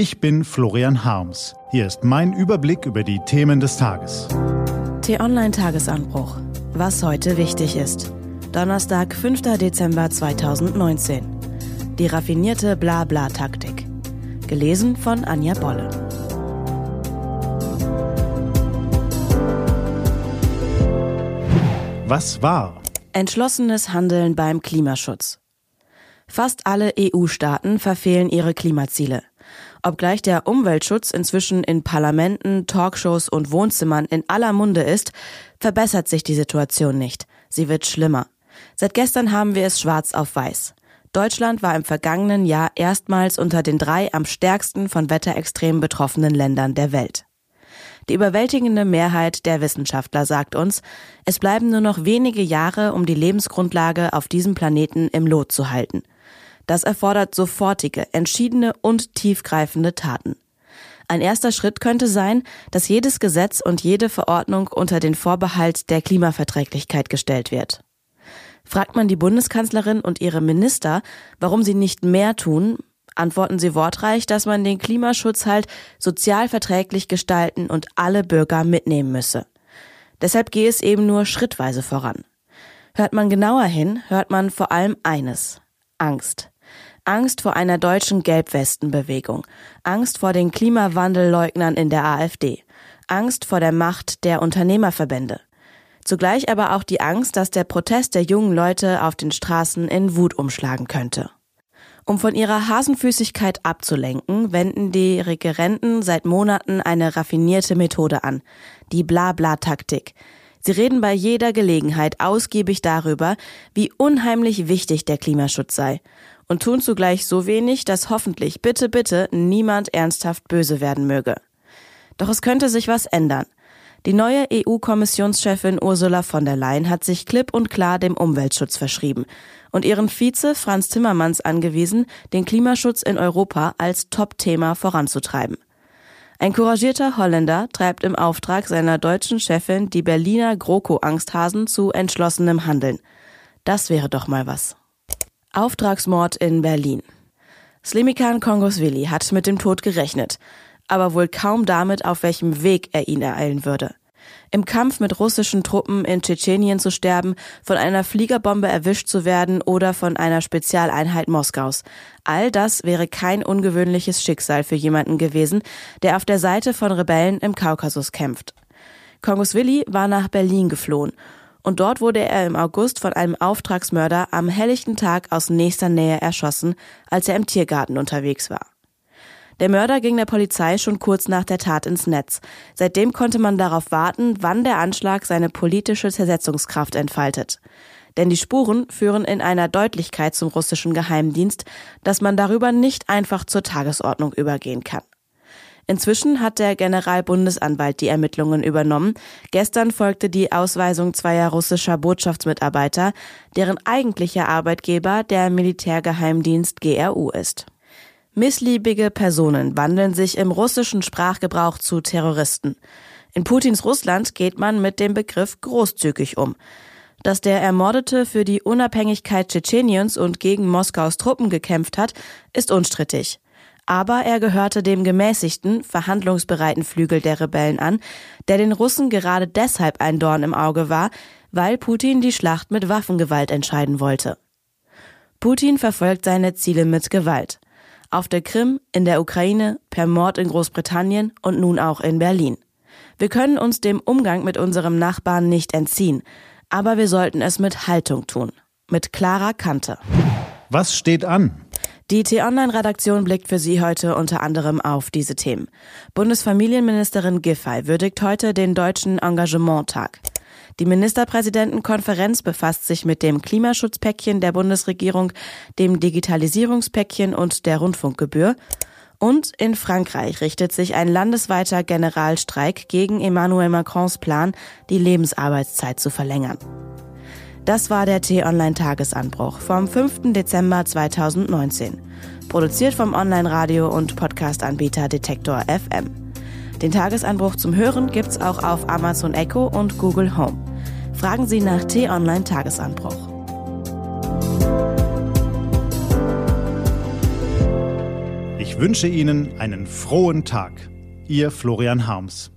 Ich bin Florian Harms. Hier ist mein Überblick über die Themen des Tages. T-Online-Tagesanbruch. Was heute wichtig ist. Donnerstag, 5. Dezember 2019. Die raffinierte Blabla-Taktik. Gelesen von Anja Bolle. Was war? Entschlossenes Handeln beim Klimaschutz. Fast alle EU-Staaten verfehlen ihre Klimaziele. Obgleich der Umweltschutz inzwischen in Parlamenten, Talkshows und Wohnzimmern in aller Munde ist, verbessert sich die Situation nicht. Sie wird schlimmer. Seit gestern haben wir es schwarz auf weiß. Deutschland war im vergangenen Jahr erstmals unter den drei am stärksten von Wetterextremen betroffenen Ländern der Welt. Die überwältigende Mehrheit der Wissenschaftler sagt uns, es bleiben nur noch wenige Jahre, um die Lebensgrundlage auf diesem Planeten im Lot zu halten. Das erfordert sofortige, entschiedene und tiefgreifende Taten. Ein erster Schritt könnte sein, dass jedes Gesetz und jede Verordnung unter den Vorbehalt der Klimaverträglichkeit gestellt wird. Fragt man die Bundeskanzlerin und ihre Minister, warum sie nicht mehr tun, antworten sie wortreich, dass man den Klimaschutz halt sozial verträglich gestalten und alle Bürger mitnehmen müsse. Deshalb gehe es eben nur schrittweise voran. Hört man genauer hin, hört man vor allem eines Angst. Angst vor einer deutschen Gelbwestenbewegung, Angst vor den Klimawandelleugnern in der AfD, Angst vor der Macht der Unternehmerverbände. Zugleich aber auch die Angst, dass der Protest der jungen Leute auf den Straßen in Wut umschlagen könnte. Um von ihrer Hasenfüßigkeit abzulenken, wenden die Regerenten seit Monaten eine raffinierte Methode an, die Blabla-Taktik. Sie reden bei jeder Gelegenheit ausgiebig darüber, wie unheimlich wichtig der Klimaschutz sei und tun zugleich so wenig, dass hoffentlich bitte, bitte niemand ernsthaft böse werden möge. Doch es könnte sich was ändern. Die neue EU-Kommissionschefin Ursula von der Leyen hat sich klipp und klar dem Umweltschutz verschrieben und ihren Vize Franz Timmermans angewiesen, den Klimaschutz in Europa als Top-Thema voranzutreiben. Ein couragierter Holländer treibt im Auftrag seiner deutschen Chefin die Berliner GroKo-Angsthasen zu entschlossenem Handeln. Das wäre doch mal was. Auftragsmord in Berlin. Slimikan Kongoswili hat mit dem Tod gerechnet aber wohl kaum damit, auf welchem Weg er ihn ereilen würde. Im Kampf mit russischen Truppen in Tschetschenien zu sterben, von einer Fliegerbombe erwischt zu werden oder von einer Spezialeinheit Moskaus. All das wäre kein ungewöhnliches Schicksal für jemanden gewesen, der auf der Seite von Rebellen im Kaukasus kämpft. Kongoswili war nach Berlin geflohen und dort wurde er im August von einem Auftragsmörder am helllichten Tag aus nächster Nähe erschossen, als er im Tiergarten unterwegs war. Der Mörder ging der Polizei schon kurz nach der Tat ins Netz. Seitdem konnte man darauf warten, wann der Anschlag seine politische Zersetzungskraft entfaltet. Denn die Spuren führen in einer Deutlichkeit zum russischen Geheimdienst, dass man darüber nicht einfach zur Tagesordnung übergehen kann. Inzwischen hat der Generalbundesanwalt die Ermittlungen übernommen. Gestern folgte die Ausweisung zweier russischer Botschaftsmitarbeiter, deren eigentlicher Arbeitgeber der Militärgeheimdienst GRU ist. Missliebige Personen wandeln sich im russischen Sprachgebrauch zu Terroristen. In Putins Russland geht man mit dem Begriff großzügig um. Dass der Ermordete für die Unabhängigkeit Tschetscheniens und gegen Moskaus Truppen gekämpft hat, ist unstrittig. Aber er gehörte dem gemäßigten, verhandlungsbereiten Flügel der Rebellen an, der den Russen gerade deshalb ein Dorn im Auge war, weil Putin die Schlacht mit Waffengewalt entscheiden wollte. Putin verfolgt seine Ziele mit Gewalt auf der Krim, in der Ukraine, per Mord in Großbritannien und nun auch in Berlin. Wir können uns dem Umgang mit unserem Nachbarn nicht entziehen, aber wir sollten es mit Haltung tun, mit klarer Kante. Was steht an? Die T-Online-Redaktion blickt für Sie heute unter anderem auf diese Themen. Bundesfamilienministerin Giffey würdigt heute den deutschen Engagementtag. Die Ministerpräsidentenkonferenz befasst sich mit dem Klimaschutzpäckchen der Bundesregierung, dem Digitalisierungspäckchen und der Rundfunkgebühr. Und in Frankreich richtet sich ein landesweiter Generalstreik gegen Emmanuel Macrons Plan, die Lebensarbeitszeit zu verlängern. Das war der T-Online-Tagesanbruch vom 5. Dezember 2019. Produziert vom Online-Radio- und Podcast-Anbieter Detektor FM. Den Tagesanbruch zum Hören gibt's auch auf Amazon Echo und Google Home. Fragen Sie nach T-Online Tagesanbruch. wünsche Ihnen einen frohen Tag. Ihr Florian Harms.